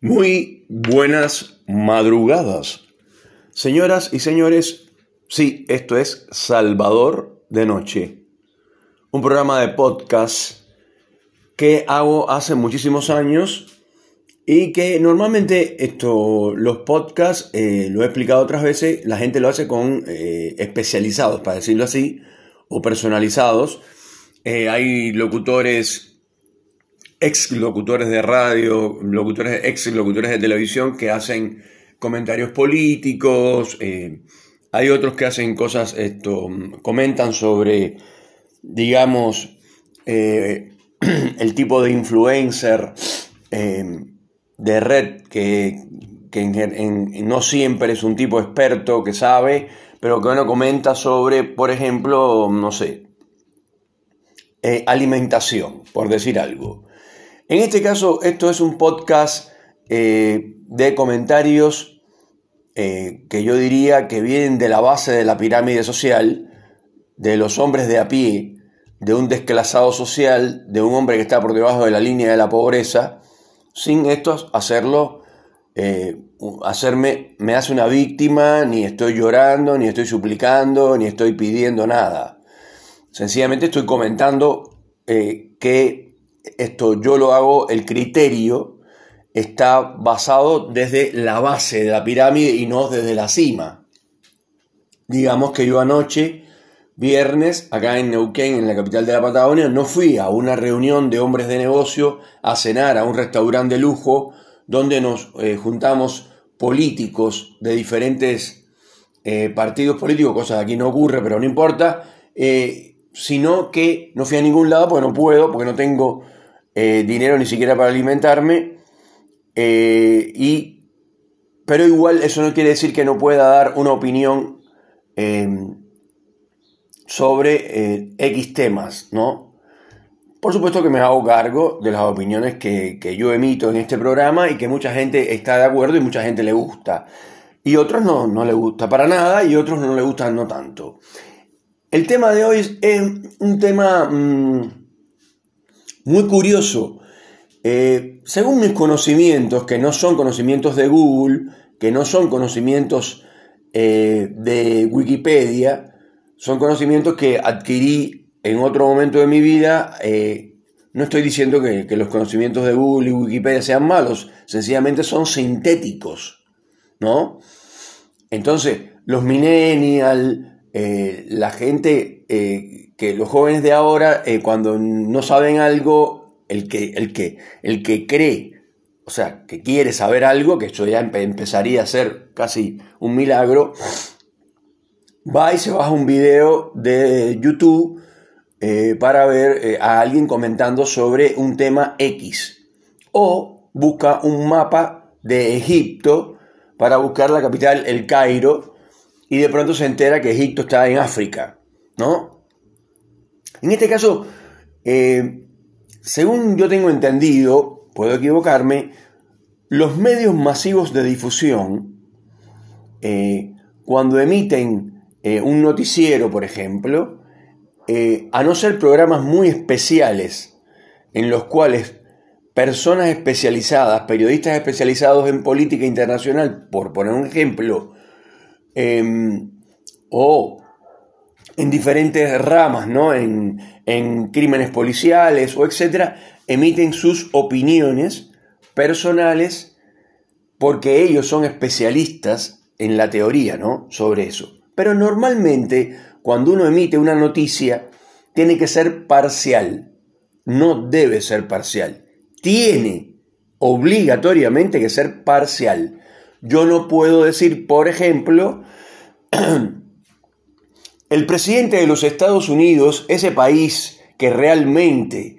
Muy buenas madrugadas. Señoras y señores, sí, esto es Salvador de Noche, un programa de podcast que hago hace muchísimos años y que normalmente esto, los podcasts, eh, lo he explicado otras veces, la gente lo hace con eh, especializados, para decirlo así, o personalizados. Eh, hay locutores ex locutores de radio, locutores, ex locutores de televisión que hacen comentarios políticos, eh, hay otros que hacen cosas, esto, comentan sobre, digamos, eh, el tipo de influencer eh, de red que, no siempre es un tipo experto que sabe, pero que uno comenta sobre, por ejemplo, no sé, alimentación, por decir algo. En este caso, esto es un podcast eh, de comentarios eh, que yo diría que vienen de la base de la pirámide social, de los hombres de a pie, de un desclasado social, de un hombre que está por debajo de la línea de la pobreza, sin esto hacerlo, eh, hacerme, me hace una víctima, ni estoy llorando, ni estoy suplicando, ni estoy pidiendo nada. Sencillamente estoy comentando que esto yo lo hago, el criterio está basado desde la base de la pirámide y no desde la cima. Digamos que yo anoche, viernes, acá en Neuquén, en la capital de la Patagonia, no fui a una reunión de hombres de negocio a cenar a un restaurante de lujo donde nos eh, juntamos políticos de diferentes eh, partidos políticos, cosa que aquí no ocurre, pero no importa, eh, sino que no fui a ningún lado porque no puedo, porque no tengo eh, dinero ni siquiera para alimentarme, eh, y, pero igual eso no quiere decir que no pueda dar una opinión em, sobre eh, X temas, ¿no? Por supuesto que me hago cargo de las opiniones que, yo emito en este programa y que mucha gente está de acuerdo y mucha gente le gusta. Y otros no, no le gusta para nada y otros no le gustan no tanto. El tema de hoy es, un tema... Mm, muy curioso. Eh, según mis conocimientos, que no son conocimientos de Google, que no son conocimientos eh, de Wikipedia, son conocimientos que adquirí en otro momento de mi vida. Eh, no estoy diciendo que, los conocimientos de Google y Wikipedia sean malos, sencillamente son sintéticos, ¿no? Entonces, los millennials, la gente que los jóvenes de ahora, eh, cuando no saben algo, el que, el, que, el que cree, o sea, que quiere saber algo, que esto ya empezaría a ser casi un milagro, va y se baja un video de YouTube eh, para ver eh, a alguien comentando sobre un tema X. O busca un mapa de Egipto para buscar la capital, el Cairo, y de pronto se entera que Egipto está en África, ¿no? En este caso, eh, según yo tengo entendido, puedo equivocarme, los medios masivos de difusión, eh, cuando emiten eh, un noticiero, por ejemplo, a no ser programas muy especiales en los cuales personas especializadas, periodistas especializados en política internacional, por poner un ejemplo, em, o en diferentes ramas, ¿no? En, crímenes policiales o etcétera, emiten sus opiniones personales porque ellos son especialistas en la teoría, ¿no? Sobre eso. Pero normalmente, cuando uno emite una noticia, tiene que ser parcial. No debe ser parcial. Tiene obligatoriamente que ser parcial. Yo no puedo decir, por ejemplo, El presidente de los Estados Unidos, ese país que realmente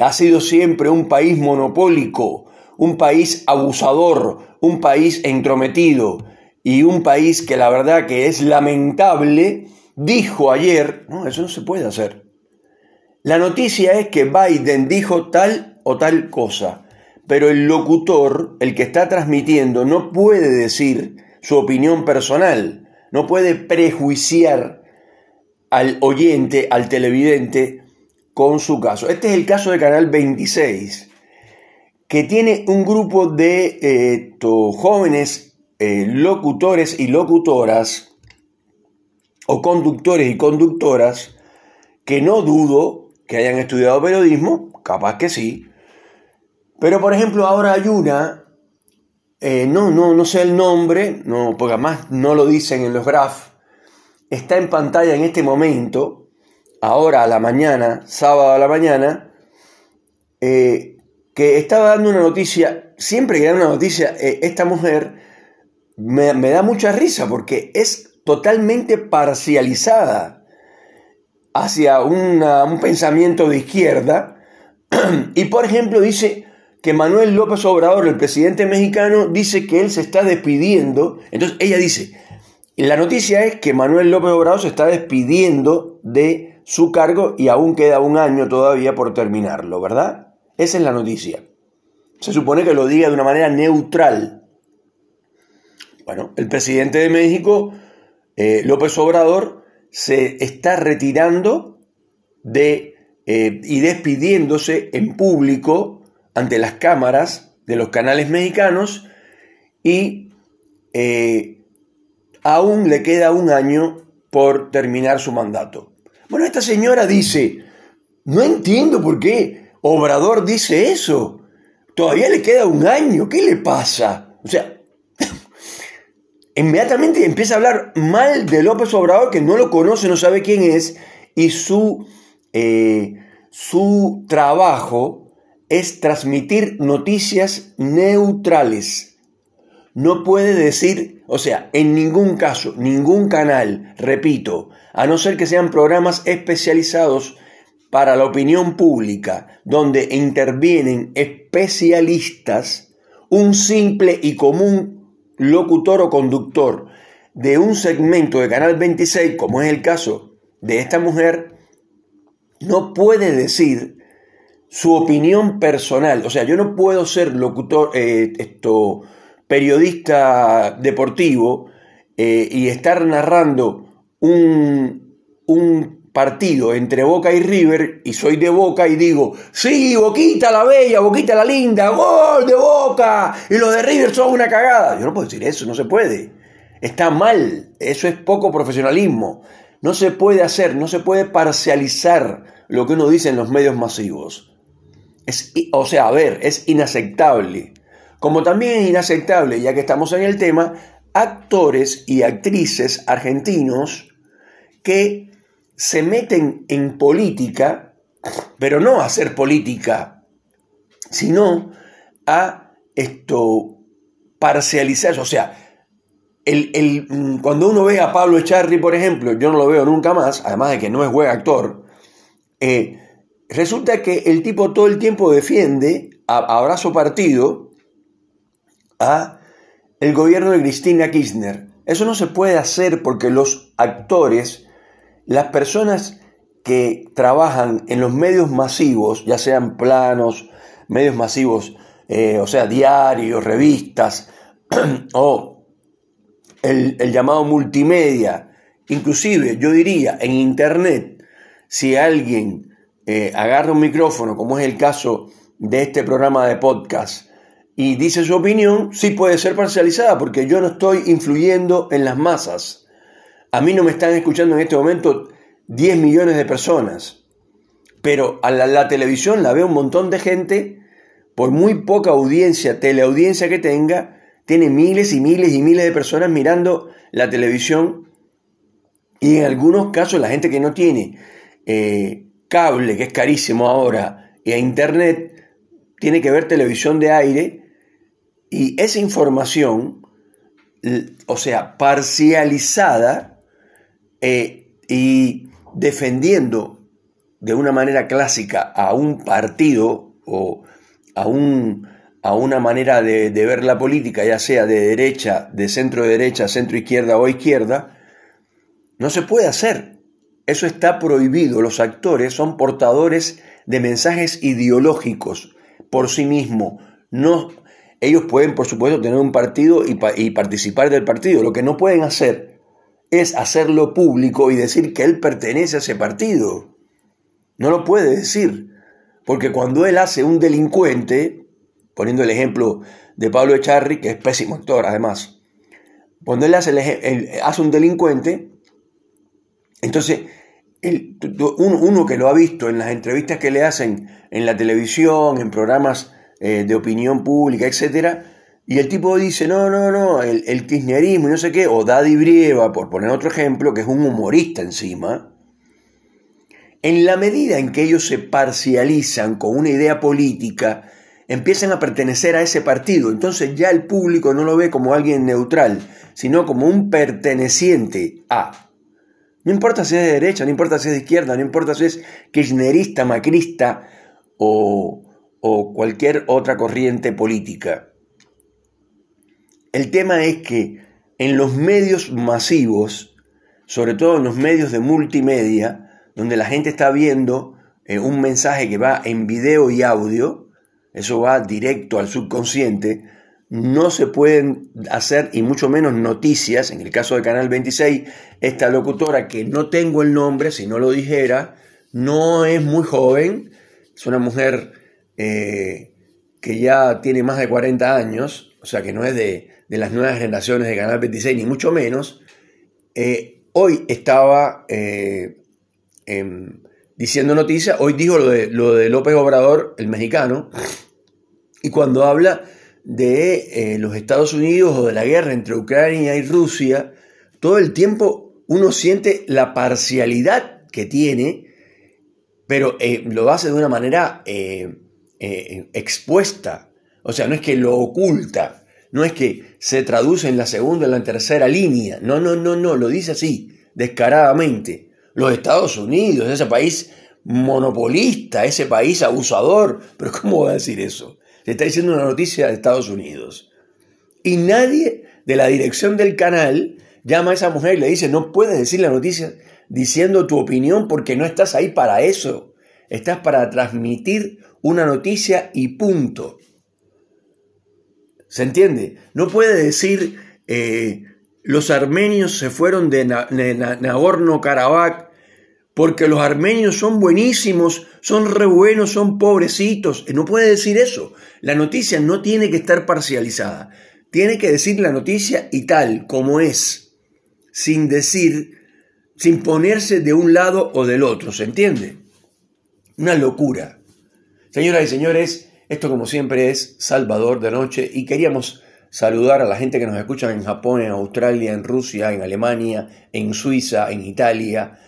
ha sido siempre un país monopólico, un país abusador, un país entrometido y un país que la verdad que es lamentable, dijo ayer, no, eso no se puede hacer. La noticia es que Biden dijo tal o tal cosa, pero el locutor, el que está transmitiendo, no puede decir su opinión personal, no puede prejuiciar al oyente, al televidente, con su caso. Este es el caso de Canal 26, que tiene un grupo de eh, jóvenes eh, locutores y locutoras, o conductores y conductoras, que no dudo que hayan estudiado periodismo, capaz que sí, pero por ejemplo ahora hay una, eh, no, no, no sé el nombre, no, porque además no lo dicen en los graphs, está en pantalla en este momento, ahora a la mañana, sábado a la mañana, eh, que estaba dando una noticia, siempre que da una noticia, eh, esta mujer me, da mucha risa porque es totalmente parcializada hacia un pensamiento de izquierda. Y por ejemplo dice que Manuel López Obrador, el presidente mexicano, dice que él se está despidiendo. Entonces ella dice, la noticia es que Manuel López Obrador se está despidiendo de su cargo y aún queda un año todavía por terminarlo, ¿verdad? Esa es la noticia. Se supone que lo diga de una manera neutral. Bueno, el presidente de México, eh, López Obrador, se está retirando de eh, y despidiéndose en público ante las cámaras de los canales mexicanos y eh, aún le queda un año por terminar su mandato. Bueno, esta señora dice, no entiendo por qué Obrador dice eso. Todavía le queda un año, ¿qué le pasa? O sea, inmediatamente empieza a hablar mal de López Obrador, que no lo conoce, no sabe quién es, y su, eh, su trabajo es transmitir noticias neutrales. No puede decir, o sea, en ningún caso, ningún canal, repito, a no ser que sean programas especializados para la opinión pública, donde intervienen especialistas, un simple y común locutor o conductor de un segmento de Canal 26, como es el caso de esta mujer, no puede decir su opinión personal. O sea, yo no puedo ser locutor, eh, esto, periodista deportivo eh, y estar narrando un, un partido entre Boca y River y soy de Boca y digo, sí, Boquita la bella, Boquita la linda, gol de Boca y los de River son una cagada. Yo no puedo decir eso, no se puede. Está mal, eso es poco profesionalismo. No se puede hacer, no se puede parcializar lo que uno dice en los medios masivos. Es, o sea, a ver, es inaceptable. Como también es inaceptable, ya que estamos en el tema, actores y actrices argentinos que se meten en política, pero no a hacer política, sino a esto parcializar, o sea, el, cuando uno ve a Pablo Echarri, por ejemplo, yo no lo veo nunca más, además de que no es buen actor, eh, Resulta que el tipo todo el tiempo defiende a, abrazo partido a el gobierno de Cristina Kirchner. Eso no se puede hacer porque los actores, las personas que trabajan en los medios masivos, ya sean planos, medios masivos, eh, o sea, diarios, revistas, o el llamado multimedia, inclusive yo diría en Internet, si alguien eh, agarra un micrófono, como es el caso de este programa de podcast, y dice su opinión, sí puede ser parcializada, porque yo no estoy influyendo en las masas. A mí no me están escuchando en este momento 10 millones de personas, pero a la, televisión la ve un montón de gente, por muy poca audiencia, teleaudiencia que tenga, tiene miles y miles y miles de personas mirando la televisión y en algunos casos la gente que no tiene eh, cable, que es carísimo ahora, y a internet, tiene que ver televisión de aire y esa información, o sea, parcializada eh, y defendiendo de una manera clásica a un partido o a, un, a una manera de, de ver la política, ya sea de derecha, de centro derecha, centro izquierda o izquierda, no se puede hacer. Eso está prohibido. Los actores son portadores de mensajes ideológicos por sí mismos. No, ellos pueden, por supuesto, tener un partido y, participar del partido. Lo que no pueden hacer es hacerlo público y decir que él pertenece a ese partido. No lo puede decir. Porque cuando él hace un delincuente, poniendo el ejemplo de Pablo Echarri, que es pésimo actor además, cuando él hace, hace un delincuente, entonces uno, que lo ha visto en las entrevistas que le hacen en la televisión, en programas eh, de opinión pública, etc., y el tipo dice, no, no, no, el, el kirchnerismo y no sé qué, o Daddy Brieva, por poner otro ejemplo, que es un humorista encima, en la medida en que ellos se parcializan con una idea política, empiezan a pertenecer a ese partido. Entonces ya el público no lo ve como alguien neutral, sino como un perteneciente a. No importa si es de derecha, no importa si es de izquierda, no importa si es kirchnerista, macrista o, cualquier otra corriente política. El tema es que en los medios masivos, sobre todo en los medios de multimedia, donde la gente está viendo eh, un mensaje que va en video y audio, eso va directo al subconsciente, no se pueden hacer, y mucho menos noticias, en el caso de Canal 26, esta locutora que no tengo el nombre, si no lo dijera, no es muy joven, es una mujer eh, que ya tiene más de 40 años, o sea que no es de, las nuevas generaciones de Canal 26, ni mucho menos, eh, hoy estaba eh, em, diciendo noticias, hoy dijo lo de, lo de López Obrador, el mexicano, y cuando habla de los Estados Unidos o de la guerra entre Ucrania y Rusia, todo el tiempo uno siente la parcialidad que tiene, pero lo hace de una manera eh, expuesta. O sea, no es que lo oculta, no es que se traduce en la segunda, en la tercera línea. No, no, no, no, lo dice así, descaradamente. Los Estados Unidos, ese país monopolista, ese país abusador. Pero ¿cómo va a decir eso? Se está diciendo una noticia de Estados Unidos. Y nadie de la dirección del canal llama a esa mujer y le dice, no puedes decir la noticia diciendo tu opinión porque no estás ahí para eso. Estás para transmitir una noticia y punto. ¿Se entiende? No puede decir eh, los armenios se fueron de, Nagorno-Karabaj porque los armenios son buenísimos, son re buenos, son pobrecitos. No puede decir eso. La noticia no tiene que estar parcializada. Tiene que decir la noticia y tal como es, sin decir, sin ponerse de un lado o del otro. ¿Se entiende? Una locura. Señoras y señores, esto como siempre es Salvador de Noche y queríamos saludar a la gente que nos escucha en Japón, en Australia, en Rusia, en Alemania, en Suiza, en Italia,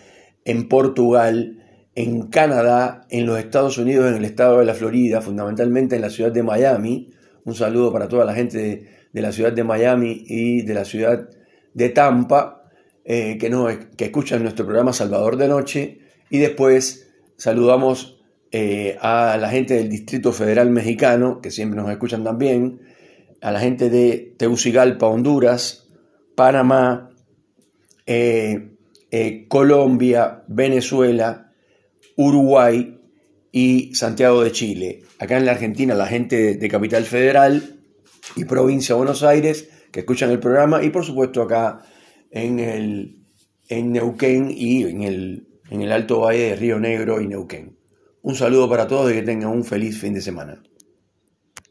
en Portugal, en Canadá, en los Estados Unidos, en el estado de la Florida, fundamentalmente en la ciudad de Miami. Un saludo para toda la gente de, la ciudad de Miami y de la ciudad de Tampa eh, que, no, que escuchan nuestro programa Salvador de Noche. Y después saludamos eh, a la gente del Distrito Federal Mexicano, que siempre nos escuchan también, a la gente de Tegucigalpa, Honduras, Panamá, eh, eh, Colombia, Venezuela, Uruguay y Santiago de Chile. Acá en la Argentina, la gente de, Capital Federal y Provincia de Buenos Aires, que escuchan el programa, y por supuesto acá en, el, en Neuquén y en el, en el Alto Valle de Río Negro y Neuquén. Un saludo para todos y que tengan un feliz fin de semana.